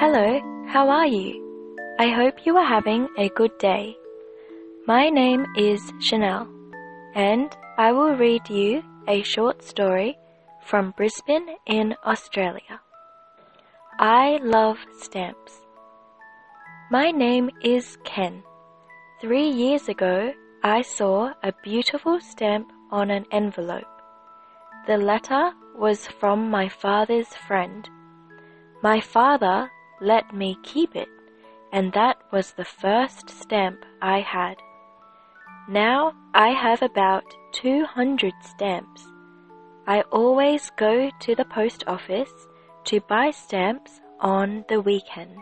Hello, how are you? I hope you are having a good day. My name is Chanel, and I will read you a short story from Brisbane in Australia. I love stamps. My name is Ken. Three years ago, I saw a beautiful stamp on an envelope. The letter was from my father's friend. My father let me keep it, and that was the first stamp I had. Now I have about 200 stamps. I always go to the post office to buy stamps on the weekend.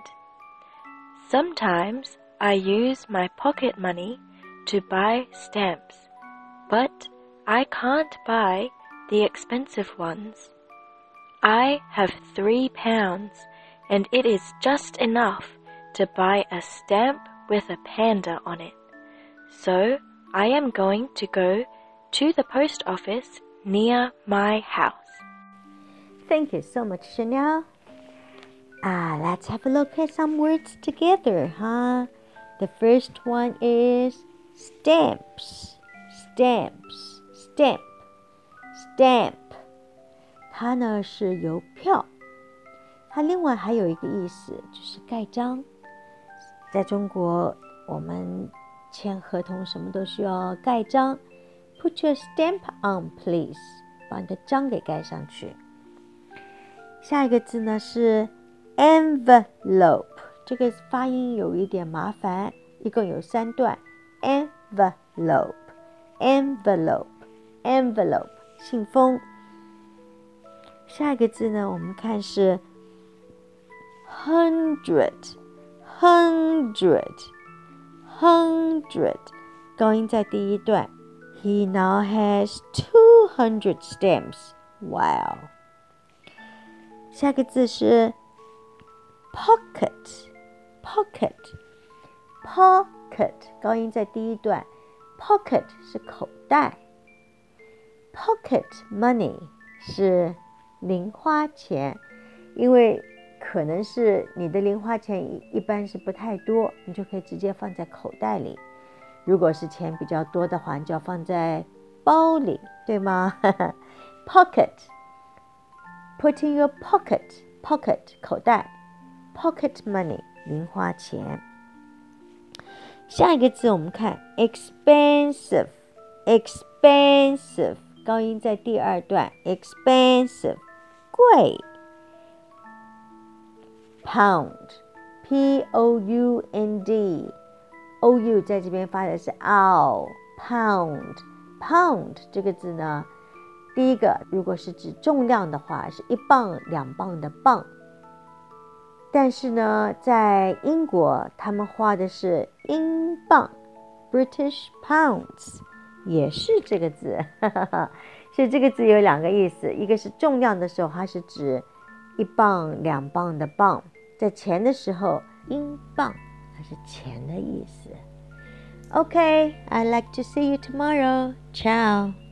Sometimes I use my pocket money to buy stamps, but I can't buy the expensive ones. I have three pounds and it is just enough to buy a stamp with a panda on it. So I am going to go to the post office near my house. Thank you so much, Chanel. Ah, let's have a look at some words together, huh? The first one is stamps, stamps, stamp, stamp. 它呢是邮票。它另外还有一个意思，就是盖章。在中国，我们签合同什么都需要盖章。Put your stamp on, please。把你的章给盖上去。下一个字呢是 envelope，这个发音有一点麻烦，一共有三段。envelope，envelope，envelope，信封。下一个字呢，我们看是。hundred, hundred, hundred，高音在第一段。He now has two hundred stamps. Wow. 下个字是 pocket, pocket, pocket，高音在第一段。Pocket 是口袋。Pocket money 是零花钱，因为可能是你的零花钱一一般是不太多，你就可以直接放在口袋里。如果是钱比较多的话，你就要放在包里，对吗？Pocket，put in your pocket，pocket 口袋，pocket money 零花钱。下一个字我们看 expensive，expensive 高音在第二段，expensive 贵。pound，p o u n d，o u 在这边发的是 ow，pound，pound 这个字呢，第一个如果是指重量的话，是一磅、两磅的磅。但是呢，在英国他们画的是英镑，British pounds，也是这个字，是这个字有两个意思，一个是重量的时候，它是指一磅、两磅的磅。在钱的时候，英镑它是钱的意思。OK，I like to see you tomorrow. Ciao.